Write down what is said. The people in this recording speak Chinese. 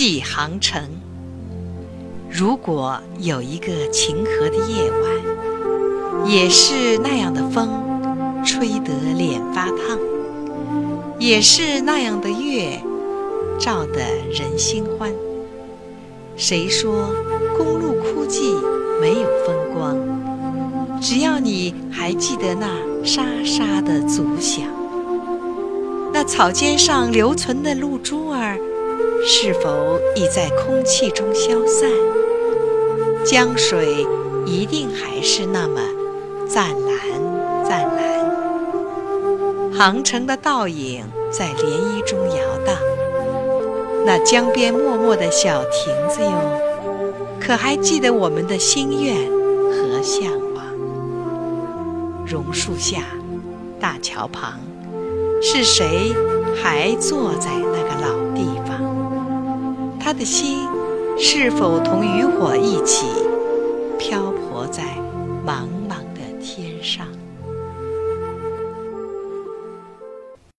寄航程。如果有一个晴和的夜晚，也是那样的风，吹得脸发烫；也是那样的月，照得人心欢。谁说公路枯寂没有风光？只要你还记得那沙沙的足响，那草尖上留存的露珠儿，是否已在空气中消散？江水一定还是那么湛蓝湛蓝，航程的倒影在涟漪中摇荡。那江边默默的小亭子哟，可还记得我们的心愿和向往？榕树下，大桥旁，是谁还坐在那？他的心是否同渔火一起漂泊在茫茫的天上？